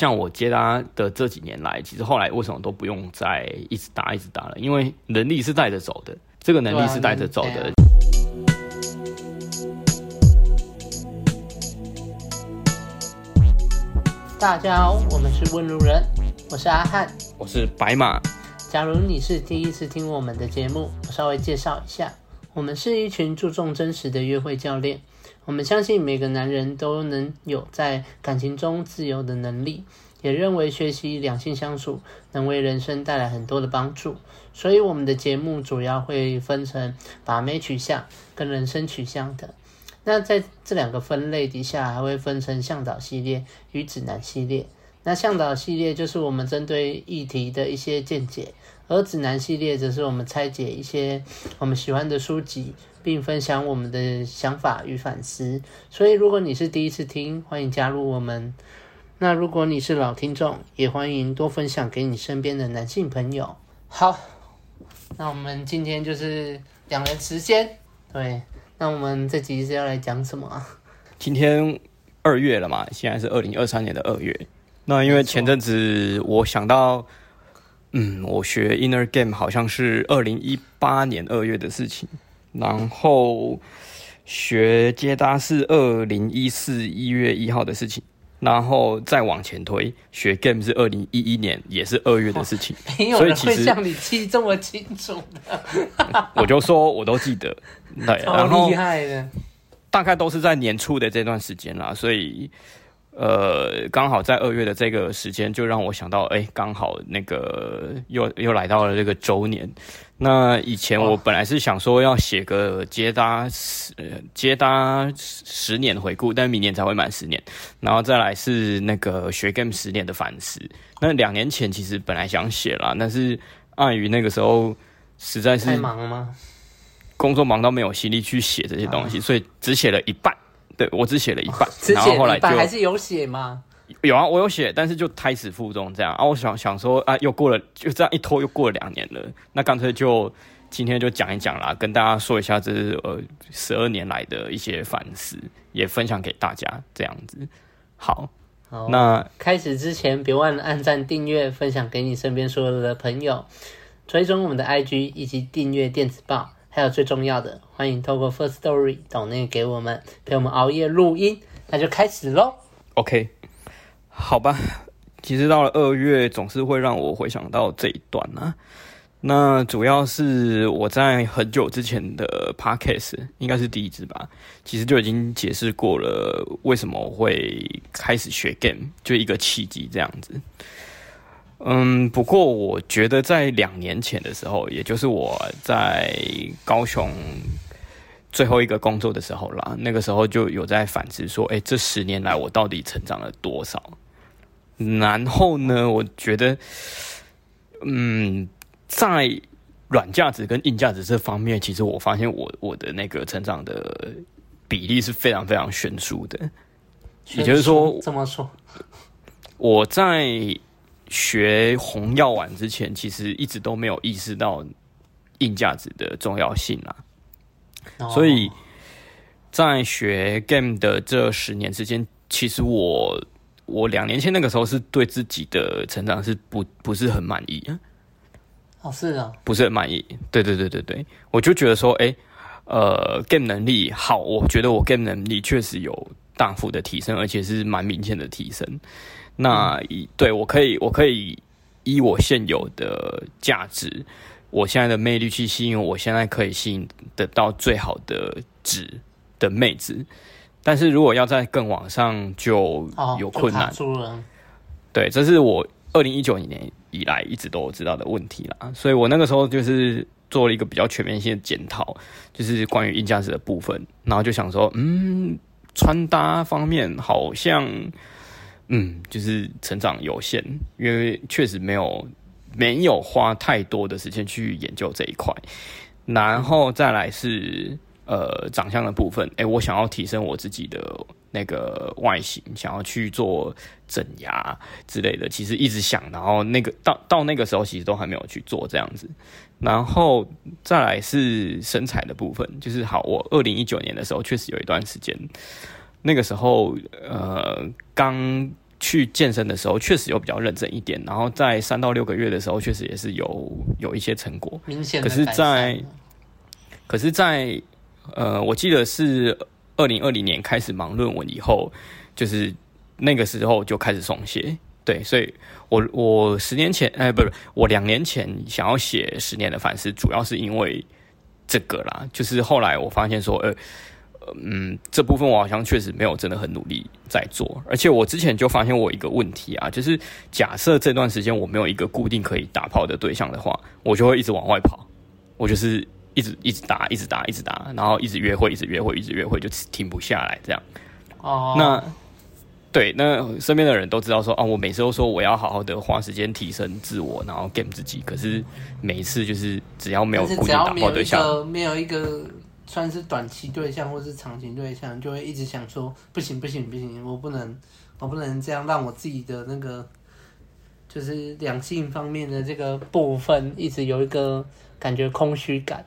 像我接他的这几年来，其实后来为什么都不用再一直打一直打了？因为能力是带着走的，这个能力是带着走的。大家好，我们是问路人，我是阿汉，我是白马。假如你是第一次听我们的节目，我稍微介绍一下，我们是一群注重真实的约会教练。我们相信每个男人都能有在感情中自由的能力，也认为学习两性相处能为人生带来很多的帮助。所以我们的节目主要会分成把妹取向跟人生取向的。那在这两个分类底下，还会分成向导系列与指南系列。那向导系列就是我们针对议题的一些见解，而指南系列则是我们拆解一些我们喜欢的书籍。并分享我们的想法与反思。所以，如果你是第一次听，欢迎加入我们。那如果你是老听众，也欢迎多分享给你身边的男性朋友。好，那我们今天就是两人时间。对，那我们这集是要来讲什么啊？今天二月了嘛，现在是二零二三年的二月。那因为前阵子我想到，嗯，我学 Inner Game 好像是二零一八年二月的事情。然后学接搭是二零一四一月一号的事情，然后再往前推，学 game 是二零一一年也是二月的事情。没有人会像你记这么清楚的。我就说我都记得，对，超厉害的。大概都是在年初的这段时间啦，所以。呃，刚好在二月的这个时间，就让我想到，哎，刚好那个又又来到了这个周年。那以前我本来是想说要写个接搭十接搭十年回顾，但明年才会满十年。然后再来是那个学 game 十年的反思。那两年前其实本来想写啦，但是碍于那个时候实在是太忙了吗？工作忙到没有心力去写这些东西，所以只写了一半。对，我只写了一半，只写了一半，然后后来就还是有写吗？有啊，我有写，但是就胎死腹中这样啊。我想想说啊，又过了，就这样一拖又过了两年了，那干脆就今天就讲一讲啦，跟大家说一下这是呃十二年来的一些反思，也分享给大家这样子。好，好，那开始之前别忘了按赞、订阅、分享给你身边所有的朋友，追踪我们的 IG 以及订阅电子报。还有最重要的，欢迎透过 First Story 抖内给我们陪我们熬夜录音，那就开始喽。OK，好吧。其实到了二月，总是会让我回想到这一段啊。那主要是我在很久之前的 Podcast，应该是第一支吧，其实就已经解释过了为什么我会开始学 Game，就一个契机这样子。嗯，不过我觉得在两年前的时候，也就是我在高雄最后一个工作的时候啦，那个时候就有在反思说，哎，这十年来我到底成长了多少？然后呢，我觉得，嗯，在软价值跟硬价值这方面，其实我发现我我的那个成长的比例是非常非常悬殊的。也就是说，怎么说？我在。学红药丸之前，其实一直都没有意识到硬价值的重要性啊。Oh. 所以，在学 game 的这十年之间，其实我我两年前那个时候是对自己的成长是不不是很满意啊。哦，是啊，不是很满意。对对对对对，我就觉得说，哎，呃，game 能力好，我觉得我 game 能力确实有大幅的提升，而且是蛮明显的提升。那以对我可以，我可以依我现有的价值，我现在的魅力去吸引我现在可以吸引得到最好的值的妹子，但是如果要在更往上，就有困难。哦、对，这是我二零一九年以来一直都知道的问题啦，所以我那个时候就是做了一个比较全面性的检讨，就是关于硬价值的部分，然后就想说，嗯，穿搭方面好像。嗯，就是成长有限，因为确实没有没有花太多的时间去研究这一块，然后再来是呃长相的部分，哎，我想要提升我自己的那个外形，想要去做整牙之类的，其实一直想，然后那个到到那个时候其实都还没有去做这样子，然后再来是身材的部分，就是好，我二零一九年的时候确实有一段时间。那个时候，呃，刚去健身的时候，确实有比较认真一点，然后在三到六个月的时候，确实也是有有一些成果，明显。可是在，在可是在呃，我记得是二零二零年开始忙论文以后，就是那个时候就开始松懈。对，所以我我十年前，哎，不是，我两年前想要写十年的反思，主要是因为这个啦。就是后来我发现说，呃，嗯，这部分我好像确实没有真的很努力在做，而且我之前就发现我一个问题啊，就是假设这段时间我没有一个固定可以打炮的对象的话，我就会一直往外跑，我就是一直一直打，一直打，一直打，然后一直约会，一直约会，一直约会，就停不下来这样。哦，那。对，那身边的人都知道说啊，我每次都说我要好好的花时间提升自我，然后 game 自己。可是每一次就是只要没有固定打炮对象，没有一个算是短期对象或是长期对象，就会一直想说不行不行不行，我不能我不能这样让我自己的那个就是两性方面的这个部分一直有一个感觉空虚感。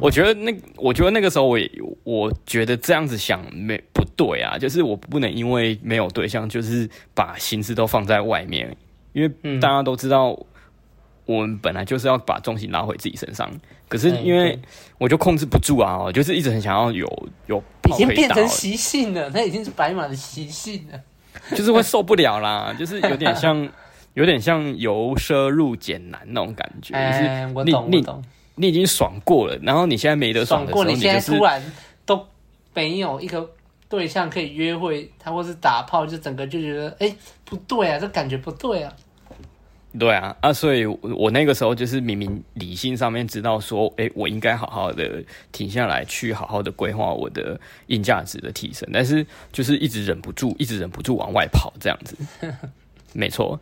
我觉得那，我觉得那个时候我也，我觉得这样子想没不对啊，就是我不能因为没有对象，就是把心思都放在外面，因为大家都知道，我们本来就是要把重心拉回自己身上，可是因为我就控制不住啊，我就是一直很想要有有，已经变成习性了，那已经是白马的习性了，就是会受不了啦，就是有点像，有点像由奢入俭难那种感觉，就是我懂，我懂。你已经爽过了，然后你现在没得爽的时候，爽过，你现在突然都没有一个对象可以约会，他或是打炮，就整个就觉得哎、欸、不对啊，这感觉不对啊。对啊，啊，所以我那个时候就是明明理性上面知道说，哎、欸，我应该好好的停下来，去好好的规划我的硬价值的提升，但是就是一直忍不住，一直忍不住往外跑这样子。没错，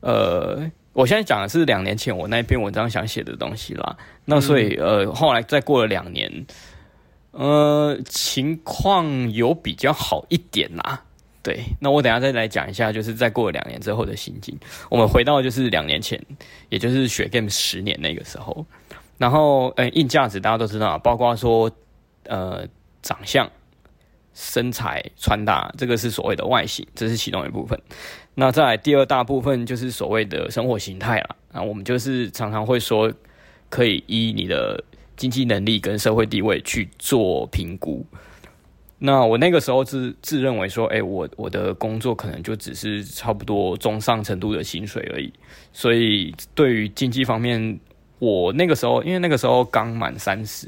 呃。我现在讲的是两年前我那篇文章想写的东西啦，那所以呃后来再过了两年，呃情况有比较好一点啦，对，那我等下再来讲一下，就是再过了两年之后的心境。我们回到就是两年前，也就是学 game 十年那个时候，然后呃硬价值大家都知道，包括说呃长相。身材、穿搭，这个是所谓的外形，这是其中一部分。那再来第二大部分就是所谓的生活形态啦。那我们就是常常会说，可以依你的经济能力跟社会地位去做评估。那我那个时候自自认为说，哎、我我的工作可能就只是差不多中上程度的薪水而已。所以对于经济方面，我那个时候，因为那个时候刚满三十，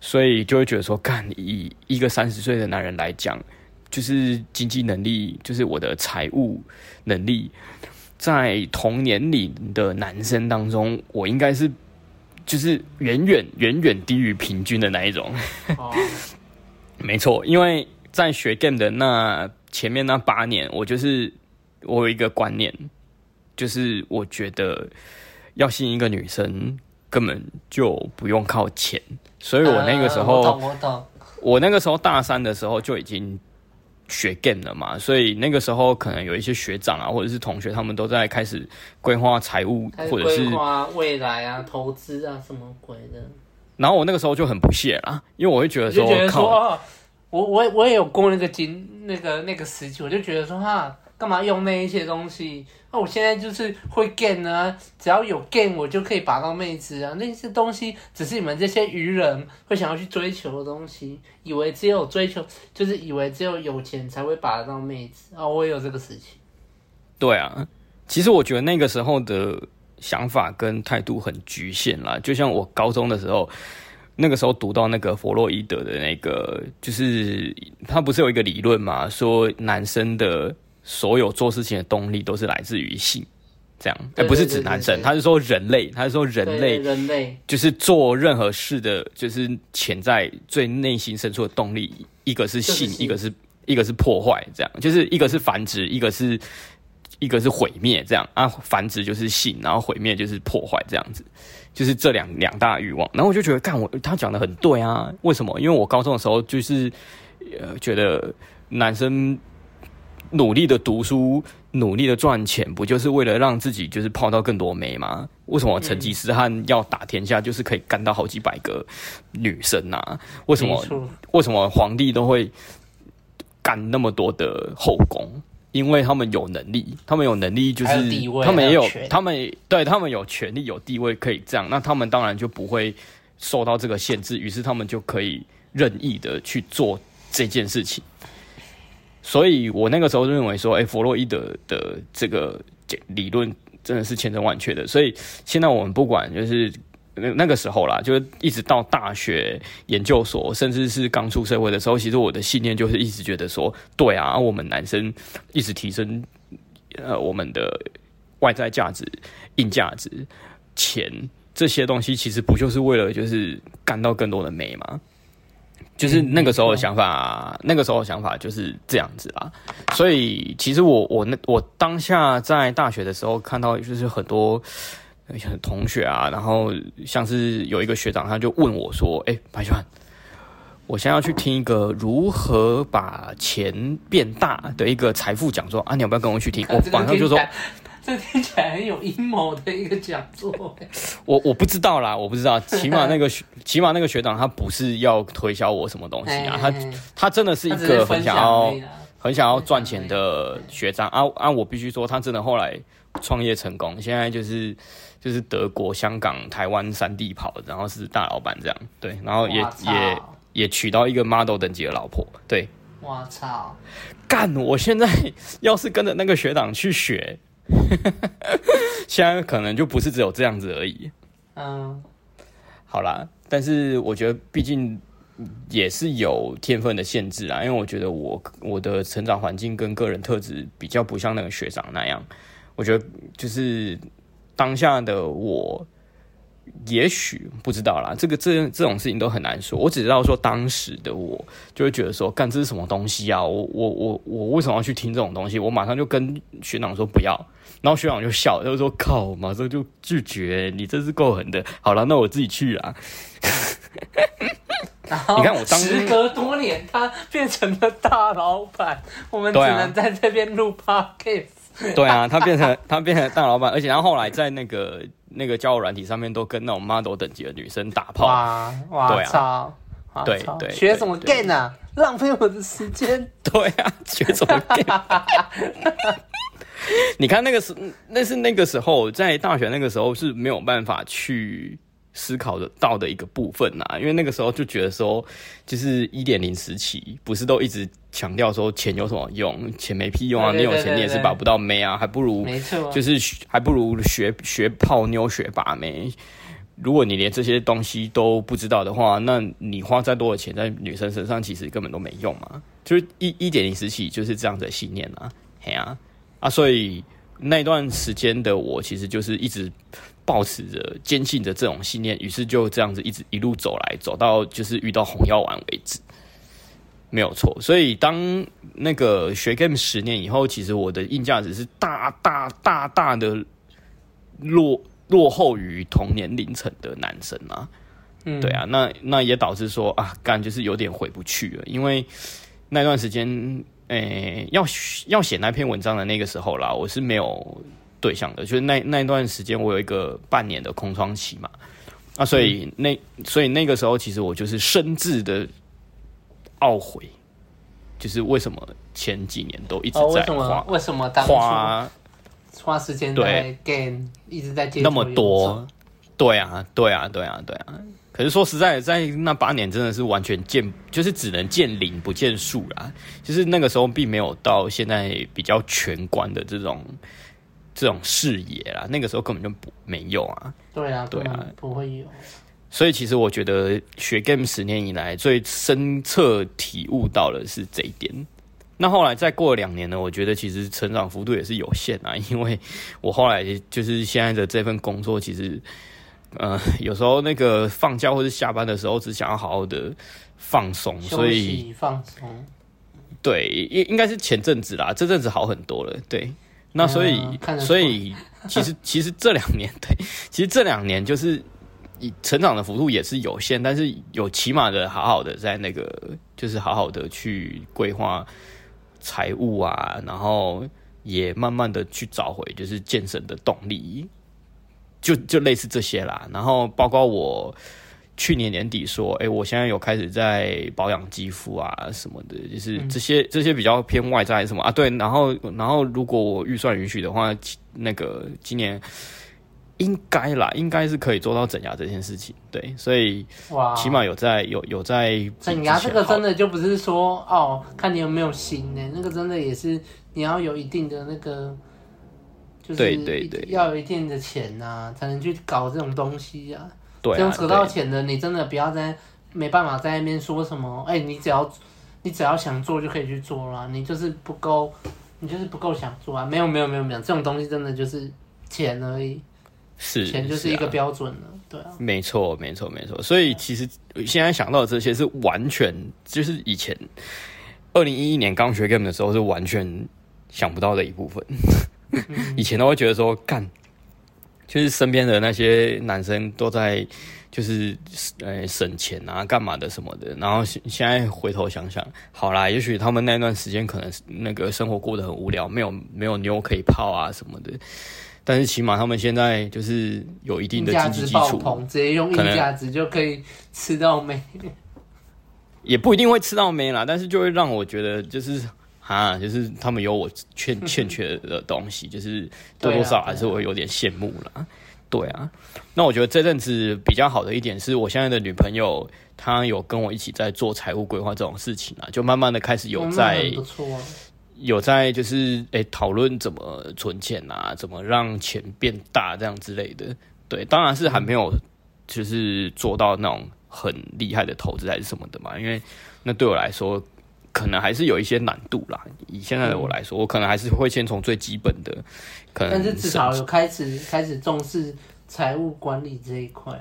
所以就会觉得说，干，以一个三十岁的男人来讲，就是经济能力，就是我的财务能力，在同年龄的男生当中，我应该是就是远远远远低于平均的那一种。Oh. 没错，因为在学 game 的那前面那八年，我就是我有一个观念，就是我觉得要吸引一个女生。根本就不用靠钱，所以我那个时候，呃、我懂我懂。我那个时候大三的时候就已经学 game 了嘛，所以那个时候可能有一些学长啊，或者是同学，他们都在开始规划财务，或者是规划未来啊、投资啊什么鬼的。然后我那个时候就很不屑啦，因为我会觉得说，觉得说靠我我我也有过那个经那个那个时期，我就觉得说哈。干嘛用那一些东西？那我现在就是会 game 啊，只要有 game 我就可以把到妹子啊。那些东西只是你们这些愚人会想要去追求的东西，以为只有追求就是以为只有有钱才会把得到妹子啊。我也有这个事情。对啊，其实我觉得那个时候的想法跟态度很局限啦。就像我高中的时候，那个时候读到那个弗洛伊德的那个，就是他不是有一个理论嘛，说男生的。所有做事情的动力都是来自于性，这样，而不是指男生，他是说人类，他是说人类，人类。就是做任何事的，就是潜在最内心深处的动力，一个是性，一个是一个是破坏，这样，就是一个是繁殖，一个是一个是毁灭，这样。啊，繁殖就是性，然后毁灭就是破坏，这样子，就是这两两大欲望。然后我就觉得，干我他讲的很对啊，为什么？因为我高中的时候就是呃，觉得男生。努力的读书，努力的赚钱，不就是为了让自己就是泡到更多妹吗？为什么成吉思汗要打天下，就是可以干到好几百个女生啊？为什么？为什么皇帝都会干那么多的后宫？因为他们有能力，他们有能力就是他们也有他们对他们有权利有地位可以这样，那他们当然就不会受到这个限制，于是他们就可以任意的去做这件事情。所以我那个时候认为说，哎，弗洛伊德的这个理论真的是千真万确的。所以现在我们不管就是那那个时候啦，就是一直到大学、研究所，甚至是刚出社会的时候，其实我的信念就是一直觉得说，对啊，我们男生一直提升呃我们的外在价值、硬价值、钱这些东西，其实不就是为了就是干到更多的美吗？就是那个时候的想法，那个时候的想法就是这样子啦。所以其实我我那我当下在大学的时候看到，就是很多同学啊，然后像是有一个学长，他就问我说：“哎，白川，我现在要去听一个如何把钱变大的一个财富讲座啊，你要不要跟我去听？”我马上就说。这听起来很有阴谋的一个讲座。我我不知道啦，我不知道。起码那个学，起码那个学长他不是要推销我什么东西啊，他他真的是一个很想要很想要赚钱的学长啊啊！我必须说，他真的后来创业成功，现在就是就是德国、香港、台湾三地跑，然后是大老板这样。对，然后也也也娶到一个 model 等级的老婆。对，我操，干！我现在 要是跟着那个学长去学。现在可能就不是只有这样子而已。嗯，好啦，但是我觉得毕竟也是有天分的限制啊，因为我觉得我我的成长环境跟个人特质比较不像那个学长那样。我觉得就是当下的我。也许不知道啦，这个这这种事情都很难说。我只知道说，当时的我就会觉得说，干这是什么东西啊？我我我我为什么要去听这种东西？我马上就跟学长说不要，然后学长就笑，他就说靠，马上就拒绝。你真是够狠的。好了，那我自己去啊。你看我当时隔多年，他变成了大老板，我们只能在这边录 podcast。对啊，他变成他变成大老板，而且他后来在那个。那个交友软体上面都跟那种 model 等级的女生打炮，哇哇操！对啊，对对，学什么 gay 啊？浪费我的时间。对啊，学什么 gay？你看那个时，那是那个时候在大学那个时候是没有办法去。思考的到的一个部分呐，因为那个时候就觉得说，就是一点零时期，不是都一直强调说钱有什么用，钱没屁用啊，你有钱你也是把不到妹啊，还不如，没错，就是还不如学学泡妞学把妹。如果你连这些东西都不知道的话，那你花再多的钱在女生身上，其实根本都没用嘛。就是一一点零时期就是这样的信念啊，嘿啊啊，所以那段时间的我其实就是一直。抱持着坚信着这种信念，于是就这样子一直一路走来，走到就是遇到红药丸为止，没有错。所以当那个学 game 十年以后，其实我的硬价值是大大大大的落落后于同年龄层的男生啊。嗯，对啊，那那也导致说啊，干就是有点回不去了，因为那段时间，诶、欸，要要写那篇文章的那个时候啦，我是没有。对象的，就是那那段时间，我有一个半年的空窗期嘛，啊，所以那所以那个时候，其实我就是深挚的懊悔，就是为什么前几年都一直在花，哦、为什么当初花花时间在 game 一直在接那么多，对啊，对啊，对啊，对啊。可是说实在的，在那八年真的是完全见，就是只能见零不见数啦。就是那个时候并没有到现在比较全观的这种。这种视野啦，那个时候根本就不没有啊。对啊，对啊，不会有。所以其实我觉得学 game 十年以来最深刻体悟到的是这一点。那后来再过了两年呢，我觉得其实成长幅度也是有限啊，因为我后来就是现在的这份工作，其实呃有时候那个放假或者下班的时候，只想要好好的放松，所以放松。对，应应该是前阵子啦，这阵子好很多了，对。那所以，嗯、所以 其实其实这两年对，其实这两年就是以成长的幅度也是有限，但是有起码的好好的在那个就是好好的去规划财务啊，然后也慢慢的去找回就是健身的动力，就就类似这些啦。然后包括我去年年底说，哎、欸，我现在有开始在保养肌肤啊什么的，就是这些这些比较偏外在什么啊，对，然后然后如果我预算允许的话，那个今年应该啦，应该是可以做到整牙这件事情，对，所以哇，起码有在有有在整牙这个真的就不是说哦，看你有没有心呢，那个真的也是你要有一定的那个。就是要有一定的钱呐、啊，才能去搞这种东西呀、啊。对、啊，这种扯到钱的，你真的不要再没办法在那边说什么。哎、欸，你只要你只要想做就可以去做啦。你就是不够，你就是不够想做啊。没有没有没有没有，这种东西真的就是钱而已。是，钱就是一个标准了。啊对啊，没错没错没错。所以其实现在想到的这些是完全就是以前二零一一年刚学 game 的时候是完全想不到的一部分。以前都会觉得说干，就是身边的那些男生都在就是呃省钱啊干嘛的什么的，然后现现在回头想想，好啦，也许他们那段时间可能那个生活过得很无聊，没有没有妞可以泡啊什么的，但是起码他们现在就是有一定的经济基础，直接用硬价值就可以吃到妹，也不一定会吃到妹啦，但是就会让我觉得就是。啊，就是他们有我欠 欠缺的东西，就是多多少少还是会有点羡慕啦。对啊，那我觉得这阵子比较好的一点是我现在的女朋友，她有跟我一起在做财务规划这种事情啊，就慢慢的开始有在，有在就是诶讨论怎么存钱啊，怎么让钱变大这样之类的。对，当然是还没有就是做到那种很厉害的投资还是什么的嘛，因为那对我来说。可能还是有一些难度啦。以现在的我来说，嗯、我可能还是会先从最基本的，可能。但是至少有开始开始重视财务管理这一块。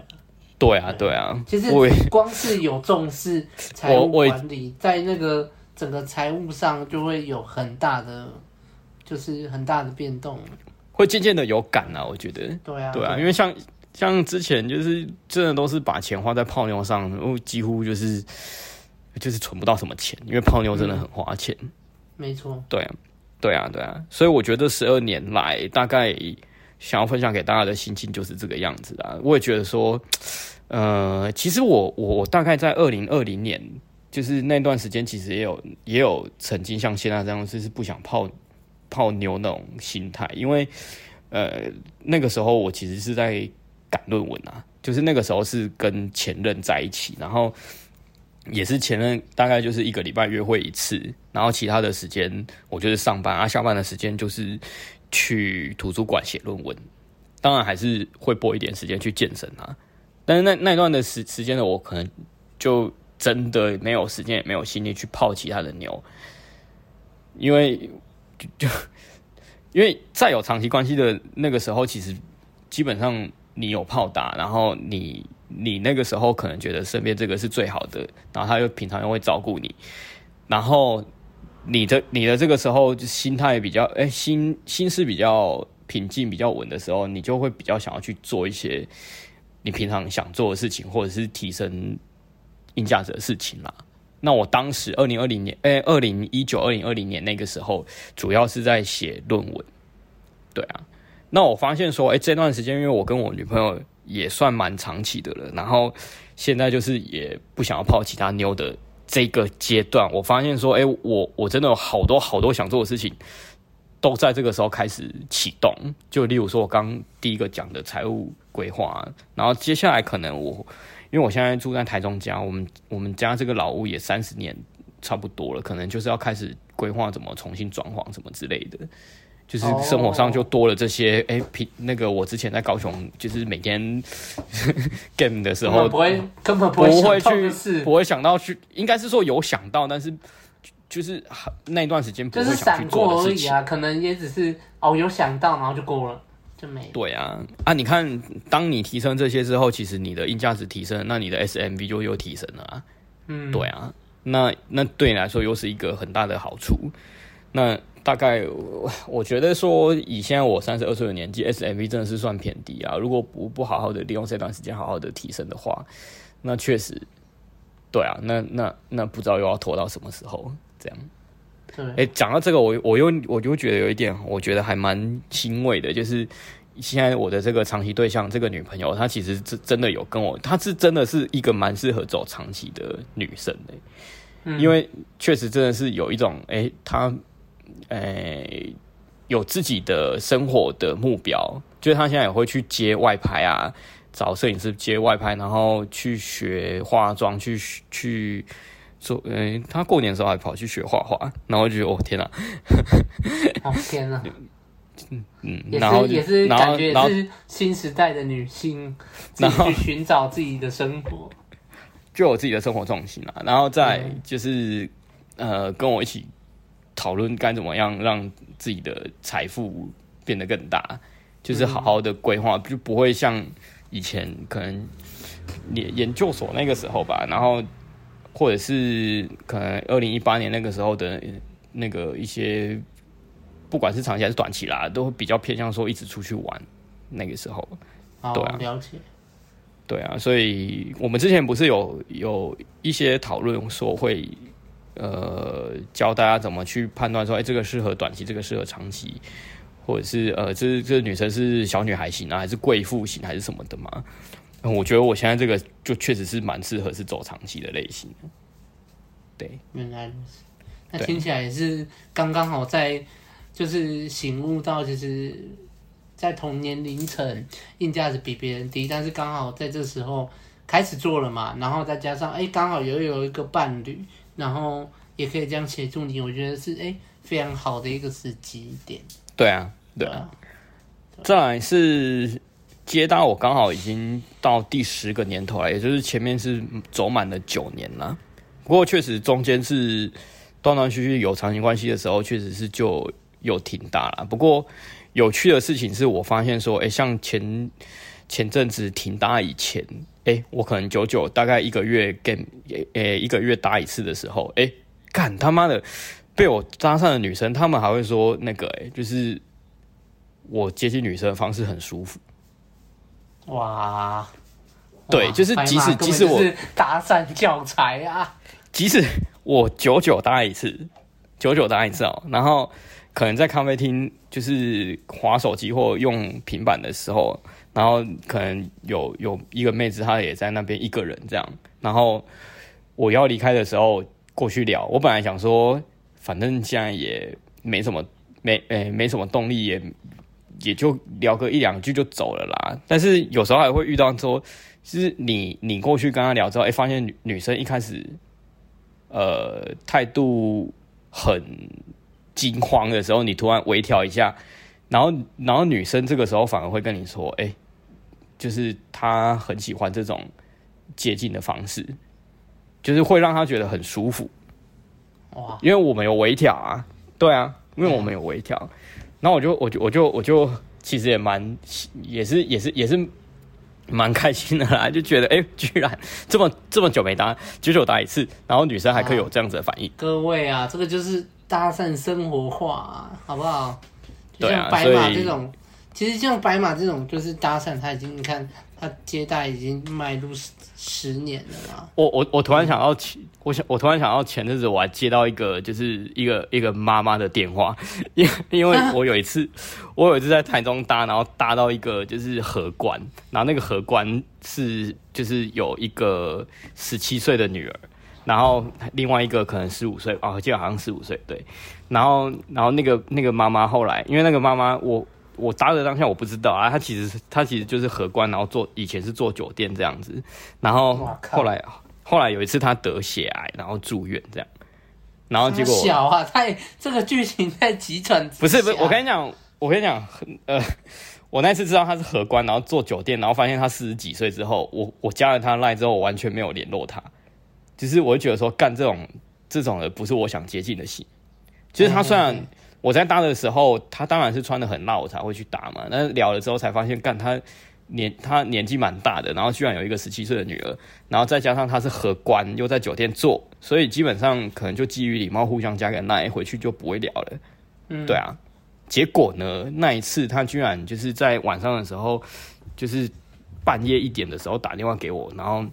对啊，对啊。其实光是有重视财务管理，在那个整个财务上就会有很大的，就是很大的变动。会渐渐的有感啊，我觉得。对啊。对啊，因为像像之前就是真的都是把钱花在泡妞上，然后几乎就是。就是存不到什么钱，因为泡妞真的很花钱。嗯、没错。对啊，对啊，对啊。所以我觉得十二年来，大概想要分享给大家的心情就是这个样子啊。我也觉得说，呃，其实我我大概在二零二零年，就是那段时间，其实也有也有曾经像现在这样，就是不想泡泡妞那种心态，因为呃那个时候我其实是在赶论文啊，就是那个时候是跟前任在一起，然后。也是前任大概就是一个礼拜约会一次，然后其他的时间我就是上班啊，下班的时间就是去图书馆写论文，当然还是会拨一点时间去健身啊。但是那那段的时时间呢，我可能就真的没有时间，也没有心力去泡其他的妞，因为就就因为再有长期关系的那个时候，其实基本上你有泡打，然后你。你那个时候可能觉得身边这个是最好的，然后他又平常又会照顾你，然后你的你的这个时候心态比较哎、心心思比较平静比较稳的时候，你就会比较想要去做一些你平常想做的事情，或者是提升硬价值的事情啦。那我当时二零二零年哎二零一九二零二零年那个时候，主要是在写论文，对啊。那我发现说哎、这段时间因为我跟我女朋友。也算蛮长期的了，然后现在就是也不想要泡其他妞的这个阶段，我发现说，哎，我我真的有好多好多想做的事情，都在这个时候开始启动。就例如说，我刚第一个讲的财务规划，然后接下来可能我，因为我现在住在台中家，我们我们家这个老屋也三十年差不多了，可能就是要开始规划怎么重新装潢什么之类的。就是生活上就多了这些，哎、oh. 欸，平那个我之前在高雄，就是每天 game 的时候，不会根本不会去，不会想到去，应该是说有想到，但是就是那段时间不会想去做的事情，就是闪过而已啊，可能也只是哦有想到，然后就过了，就没。对啊，啊，你看，当你提升这些之后，其实你的硬价值提升，那你的 SMV 就又提升了啊。嗯，对啊，那那对你来说又是一个很大的好处，那。大概我我觉得说，以现在我三十二岁的年纪，SMV 真的是算偏低啊。如果不不好好的利用这段时间，好好的提升的话，那确实，对啊，那那那不知道又要拖到什么时候这样。哎，讲到这个，我我又我就觉得有一点，我觉得还蛮欣慰的，就是现在我的这个长期对象，这个女朋友，她其实是真的有跟我，她是真的是一个蛮适合走长期的女生的，嗯、因为确实真的是有一种，哎、欸，她，哎、欸，有自己的生活的目标，就是他现在也会去接外拍啊，找摄影师接外拍，然后去学化妆，去去做，嗯、欸，她过年的时候还跑去学画画，然后就觉得，哦天哪，哦天哪。嗯嗯，也是然后也是感觉也是新时代的女性，然后去寻找自己的生活，就有自己的生活重心了。然后再就是、嗯、呃，跟我一起讨论该怎么样让自己的财富变得更大，就是好好的规划，就不会像以前可能研研究所那个时候吧，然后或者是可能二零一八年那个时候的那个一些。不管是长期还是短期啦，都会比较偏向说一直出去玩。那个时候，对啊，了解。对啊，所以我们之前不是有有一些讨论说会呃教大家怎么去判断说，哎、欸，这个适合短期，这个适合长期，或者是呃，这这女生是小女孩型啊，还是贵妇型，还是什么的嘛？我觉得我现在这个就确实是蛮适合是走长期的类型的。对，原来如此。那听起来也是刚刚好在。就是醒悟到，就是在同年龄层硬价值比别人低，但是刚好在这时候开始做了嘛，然后再加上哎，刚好又有一个伴侣，然后也可以这样协助你，我觉得是哎非常好的一个时机点。对啊，对啊。再来是接搭，我刚好已经到第十个年头了，也就是前面是走满了九年了。不过确实中间是断断续续有长期关系的时候，确实是就。有挺大了，不过有趣的事情是我发现说，哎、欸，像前前阵子挺大以前，哎、欸，我可能九九大概一个月跟，诶、欸，一个月搭一次的时候，哎、欸，干他妈的被我搭讪的女生，他们还会说那个，哎，就是我接近女生的方式很舒服。哇，对，就是即使即使我搭讪教材啊，即使我九九搭一次，九九搭一次哦，然后。可能在咖啡厅就是滑手机或用平板的时候，然后可能有有一个妹子，她也在那边一个人这样。然后我要离开的时候过去聊，我本来想说，反正现在也没什么没诶、没什么动力，也也就聊个一两句就走了啦。但是有时候还会遇到说，就是你你过去跟她聊之后，哎、发现女女生一开始呃态度很。惊慌的时候，你突然微调一下，然后，然后女生这个时候反而会跟你说：“哎、欸，就是她很喜欢这种接近的方式，就是会让她觉得很舒服。”哇！因为我们有微调啊，对啊，因为我们有微调，然后我就，我就，我就，我就其实也蛮，也是，也是，也是蛮开心的啦，就觉得哎、欸，居然这么这么久没打，久久打一次，然后女生还可以有这样子的反应。各位啊，这个就是。搭讪生活化、啊，好不好？就像白马这种，其实像白马这种，就是搭讪，他已经你看，他接待已经迈入十十年了嘛。我我我突然想到前，我想我突然想到前阵子我还接到一个，就是一个一个妈妈的电话，因因为 我有一次我有一次在台中搭，然后搭到一个就是荷官，然后那个荷官是就是有一个十七岁的女儿。然后另外一个可能十五岁哦，我记得好像十五岁对。然后然后那个那个妈妈后来，因为那个妈妈我我搭的当下我不知道啊，她其实她其实就是荷官，然后做以前是做酒店这样子。然后后来后来有一次她得血癌，然后住院这样。然后结果小啊，太这个剧情太急转。不是不是，我跟你讲，我跟你讲，呃，我那次知道他是荷官，然后做酒店，然后发现他四十几岁之后，我我加了他 line 之后，我完全没有联络他。其实我会觉得说，干这种这种的不是我想接近的戏。其实他虽然我在搭的时候，他当然是穿的很辣，我才会去搭嘛。但是聊了之后才发现，干他年他年纪蛮大的，然后居然有一个十七岁的女儿，然后再加上他是荷官，又在酒店做，所以基本上可能就基于礼貌，互相加个那一回去就不会聊了。嗯，对啊。结果呢，那一次他居然就是在晚上的时候，就是半夜一点的时候打电话给我，然后。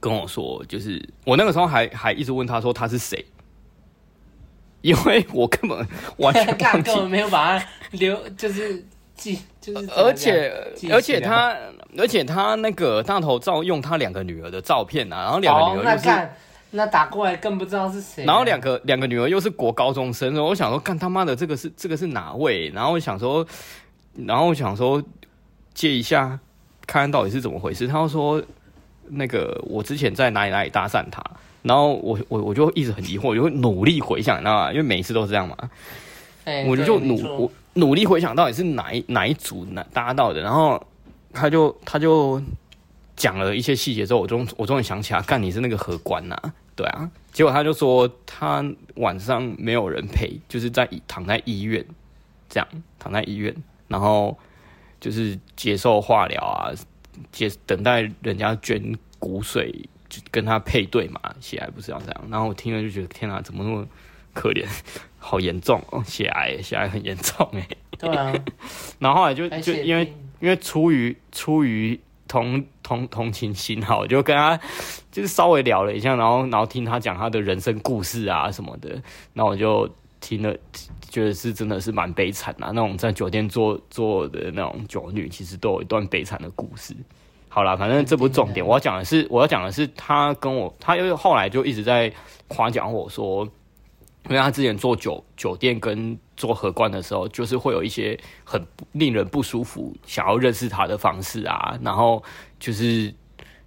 跟我说，就是我那个时候还还一直问他说他是谁，因为我根本完全根本没有把他留，就是记就是，而且而且他而且他那个大头照用他两个女儿的照片啊，然后两个女儿就是。哦那打过来更不知道是谁、啊。然后两个两个女儿又是国高中生，我想说，看他妈的这个是这个是哪位？然后我想说，然后我想说借一下，看看到底是怎么回事。他说那个我之前在哪里哪里搭讪他，然后我我我就一直很疑惑，我就会努力回想，你知道吗？因为每一次都是这样嘛。欸、我就就努我努力回想到底是哪一哪一组哪搭到的，然后他就他就讲了一些细节之后，我终我终于想起来，干你是那个荷官呐、啊。对啊，结果他就说他晚上没有人陪，就是在躺在医院，这样躺在医院，然后就是接受化疗啊，接等待人家捐骨髓，就跟他配对嘛，血癌不是要这样。然后我听了就觉得天哪，怎么那么可怜，好严重哦，血癌血癌很严重哎。对啊，然后后来就就因为因为出于出于。同同同情心哈，我就跟他就是稍微聊了一下，然后然后听他讲他的人生故事啊什么的，那我就听了，觉得是真的是蛮悲惨的。那种在酒店做做的那种酒女，其实都有一段悲惨的故事。好啦，反正这不是重点，我要讲的是我要讲的是他跟我，他又后来就一直在夸奖我说。因为他之前做酒酒店跟做荷官的时候，就是会有一些很令人不舒服，想要认识他的方式啊，然后就是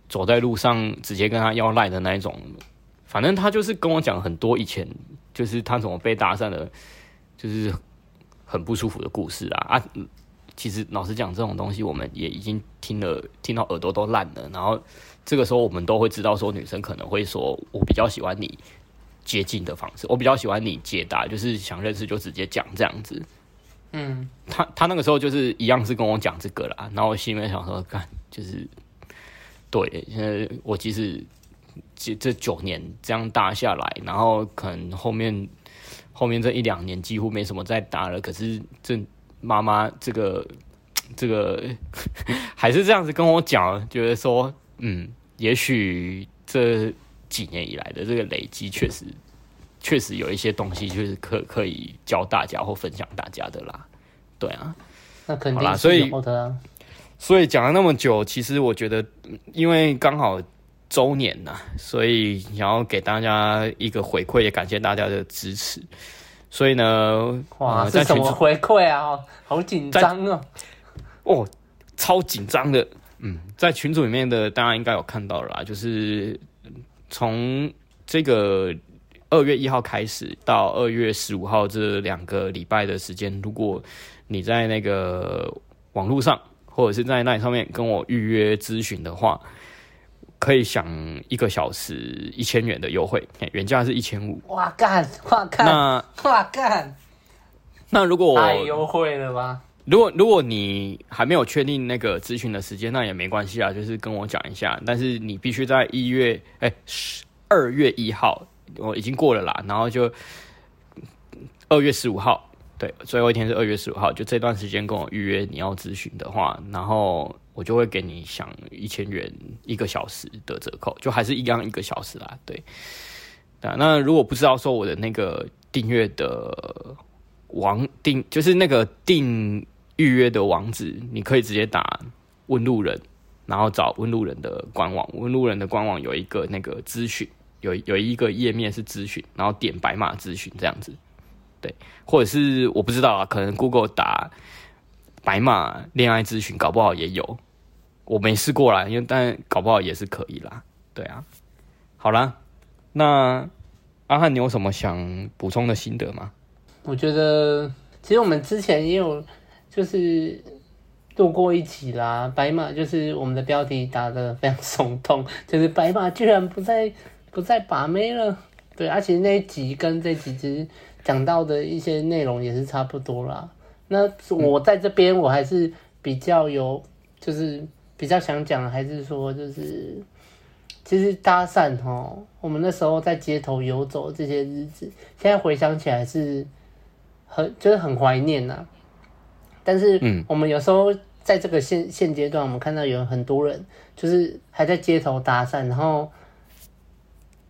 走在路上直接跟他要赖的那一种。反正他就是跟我讲很多以前就是他怎么被搭讪的，就是很不舒服的故事啊啊！其实老实讲，这种东西我们也已经听了，听到耳朵都烂了。然后这个时候我们都会知道，说女生可能会说：“我比较喜欢你。”接近的方式，我比较喜欢你解答，就是想认识就直接讲这样子。嗯，他他那个时候就是一样是跟我讲这个啦，然后我心里面想说，干就是对，现在我即使这这九年这样搭下来，然后可能后面后面这一两年几乎没什么再搭了，可是这妈妈这个这个 还是这样子跟我讲，觉得说，嗯，也许这。几年以来的这个累积，确实确实有一些东西，就是可可以教大家或分享大家的啦。对啊，那肯定是有的啊。所以讲了那么久，其实我觉得，因为刚好周年呐，所以想要给大家一个回馈，也感谢大家的支持。所以呢，哇，这什么回馈啊？好紧张哦！哦，超紧张的。嗯，在群组里面的大家应该有看到了啦，就是。从这个二月一号开始到二月十五号这两个礼拜的时间，如果你在那个网络上或者是在那上面跟我预约咨询的话，可以享一个小时一千元的优惠，原价是一千五。哇干！哇干！那哇干！那如果太优惠了吧？如果如果你还没有确定那个咨询的时间，那也没关系啊，就是跟我讲一下。但是你必须在一月哎十二月一号，我已经过了啦。然后就二月十五号，对，最后一天是二月十五号，就这段时间跟我预约你要咨询的话，然后我就会给你享一千元一个小时的折扣，就还是一样一个小时啦。对，那如果不知道说我的那个订阅的网订，就是那个订。预约的网址，你可以直接打“问路人”，然后找“问路人”的官网。问路人的官网有一个那个咨询，有有一个页面是咨询，然后点白马咨询这样子。对，或者是我不知道啊，可能 Google 打“白马恋爱咨询”，搞不好也有。我没试过啦，因为但搞不好也是可以啦。对啊，好啦，那阿汉，你有什么想补充的心得吗？我觉得，其实我们之前也有。就是度过一集啦，白马就是我们的标题打得非常耸动，就是白马居然不再不再把妹了。对，而且那一集跟这几集讲到的一些内容也是差不多啦。那我在这边我还是比较有，就是比较想讲，还是说就是其实搭讪哈，我们那时候在街头游走这些日子，现在回想起来是很就是很怀念呐。但是，我们有时候在这个现现阶段，我们看到有很多人就是还在街头搭讪，然后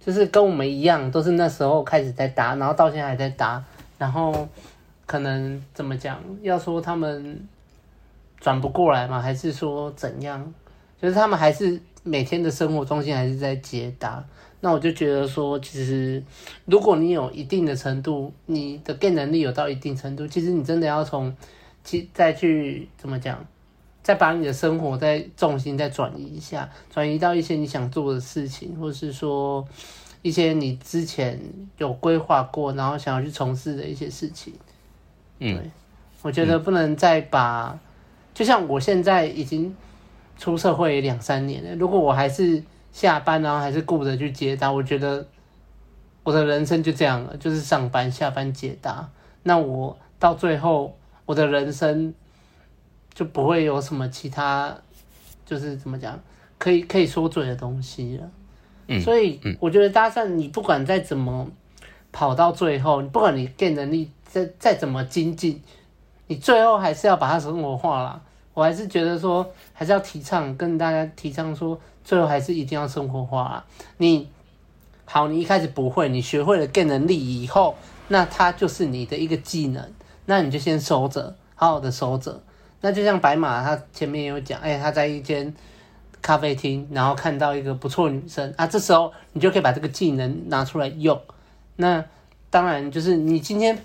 就是跟我们一样，都是那时候开始在搭，然后到现在还在搭，然后可能怎么讲？要说他们转不过来吗？还是说怎样？就是他们还是每天的生活重心还是在解答。那我就觉得说，其实如果你有一定的程度，你的 Game 能力有到一定程度，其实你真的要从其再去怎么讲，再把你的生活再重心再转移一下，转移到一些你想做的事情，或是说一些你之前有规划过，然后想要去从事的一些事情。嗯，对，我觉得不能再把，嗯、就像我现在已经出社会两三年了，如果我还是。下班然后还是顾着去接单，我觉得我的人生就这样了，就是上班、下班、接单。那我到最后，我的人生就不会有什么其他，就是怎么讲，可以可以说嘴的东西了。嗯，所以我觉得搭讪，你不管再怎么跑到最后，不管你 Game 能力再再怎么精进，你最后还是要把它生活化啦。我还是觉得说，还是要提倡跟大家提倡说。最后还是一定要生活化啊！你好，你一开始不会，你学会了 Game 能力以后，那它就是你的一个技能，那你就先收着，好好的收着。那就像白马，他前面有讲，哎，他在一间咖啡厅，然后看到一个不错女生啊，这时候你就可以把这个技能拿出来用。那当然就是你今天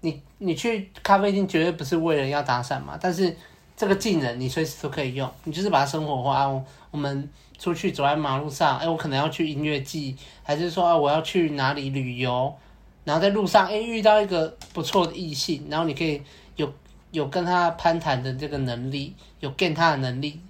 你你去咖啡厅绝对不是为了要搭讪嘛，但是。这个技能你随时都可以用，你就是把它生活化。我们出去走在马路上，哎，我可能要去音乐季，还是说啊，我要去哪里旅游？然后在路上，哎，遇到一个不错的异性，然后你可以有有跟他攀谈的这个能力，有 Game 他的能力。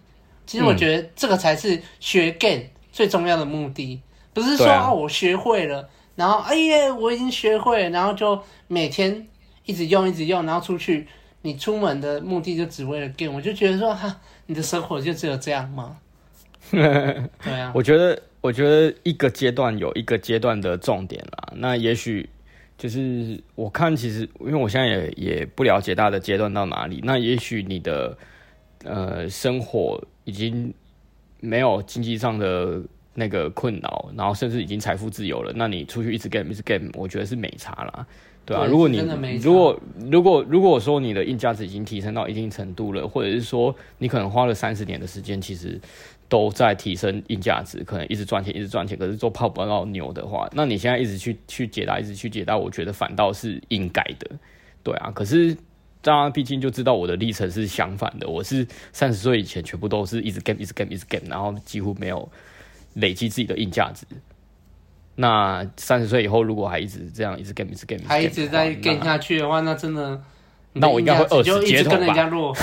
其实我觉得这个才是学 Game 最重要的目的，不是说啊，啊我学会了，然后哎呀我已经学会了，然后就每天一直用一直用，然后出去。你出门的目的就只为了 Game，我就觉得说哈，你的生活就只有这样吗？对啊，我觉得，我觉得一个阶段有一个阶段的重点啦。那也许就是我看，其实因为我现在也也不了解大家的阶段到哪里。那也许你的呃生活已经没有经济上的那个困扰，然后甚至已经财富自由了。那你出去一直 Game 一直 Game，我觉得是没差啦。对啊，如果你如果如果如果说你的硬价值已经提升到一定程度了，或者是说你可能花了三十年的时间，其实都在提升硬价值，可能一直赚钱，一直赚钱，可是做泡不到牛的话，那你现在一直去去解答，一直去解答，我觉得反倒是应该的。对啊，可是大家毕竟就知道我的历程是相反的，我是三十岁以前全部都是一直 game，一直 game，一直 game，然后几乎没有累积自己的硬价值。那三十岁以后，如果还一直这样一直 game 一直 game，还一直在 game 下去的话，那真的，那我应该会饿死街头吧？跟人家落后，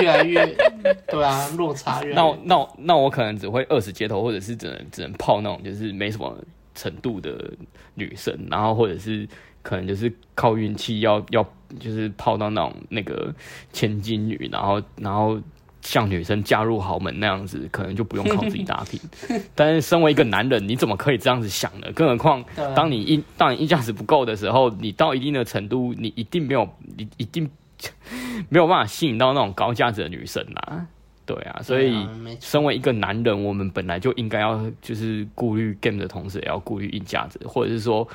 越来越 对啊，落差越。那那那我可能只会饿死街头，或者是只能只能泡那种就是没什么程度的女生，然后或者是可能就是靠运气，要要就是泡到那种那个千金女，然后然后。像女生嫁入豪门那样子，可能就不用靠自己打拼。但是身为一个男人，你怎么可以这样子想呢？更何况，当你硬当你硬价值不够的时候，你到一定的程度，你一定没有，你一定 没有办法吸引到那种高价值的女生啦。对啊，所以身为一个男人，我们本来就应该要就是顾虑 game 的同时，也要顾虑硬价值，或者是说，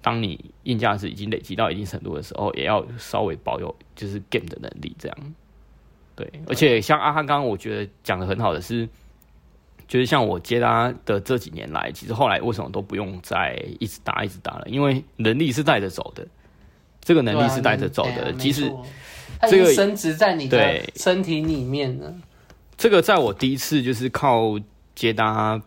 当你硬价值已经累积到一定程度的时候，也要稍微保有就是 game 的能力，这样。对，而且像阿汉刚刚我觉得讲的很好的是，就是像我接他的这几年来，其实后来为什么都不用再一直打一直打了？因为能力是带着走的，这个能力是带着走的。即使这个升值在你的身体里面呢，这个在我第一次就是靠接搭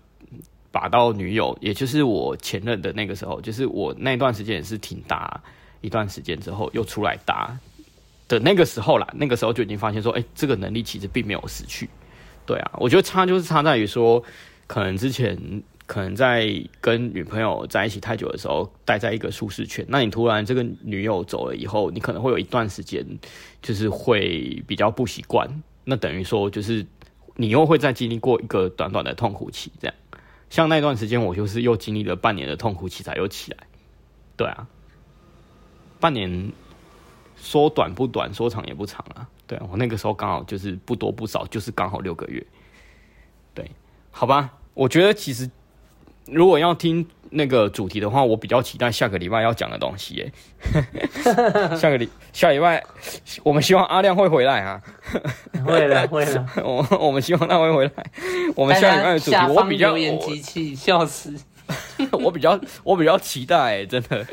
把到女友，也就是我前任的那个时候，就是我那段时间也是挺搭一段时间之后又出来打。的那个时候啦，那个时候就已经发现说，哎、这个能力其实并没有失去。对啊，我觉得差就是差在于说，可能之前可能在跟女朋友在一起太久的时候，待在一个舒适圈，那你突然这个女友走了以后，你可能会有一段时间就是会比较不习惯。那等于说就是你又会再经历过一个短短的痛苦期，这样。像那段时间，我就是又经历了半年的痛苦期才又起来。对啊，半年。说短不短，说长也不长啊。对，我那个时候刚好就是不多不少，就是刚好六个月。对，好吧，我觉得其实如果要听那个主题的话，我比较期待下个礼拜要讲的东西耶。下个礼下礼拜，我们希望阿亮会回来啊。会了 会了，我我们希望他会回来。我们下礼拜的主题，我比较留言机器笑死。我比较我比较期待，真的。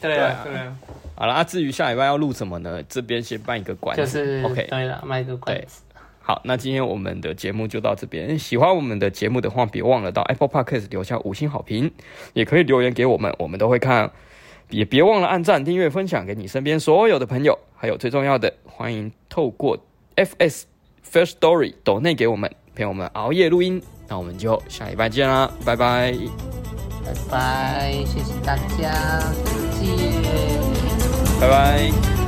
对啊对啊。好了，啊，至于下礼拜要录什么呢？这边先卖一个关子。就是 OK，对了，卖个关子。好，那今天我们的节目就到这边。喜欢我们的节目的话，别忘了到 Apple Podcast 留下五星好评，也可以留言给我们，我们都会看。也别忘了按赞、订阅、分享给你身边所有的朋友。还有最重要的，欢迎透过 FS Firstory 抖内给我们，陪我们熬夜录音。那我们就下礼拜见啦，拜拜，拜拜，谢谢大家，再见，拜拜。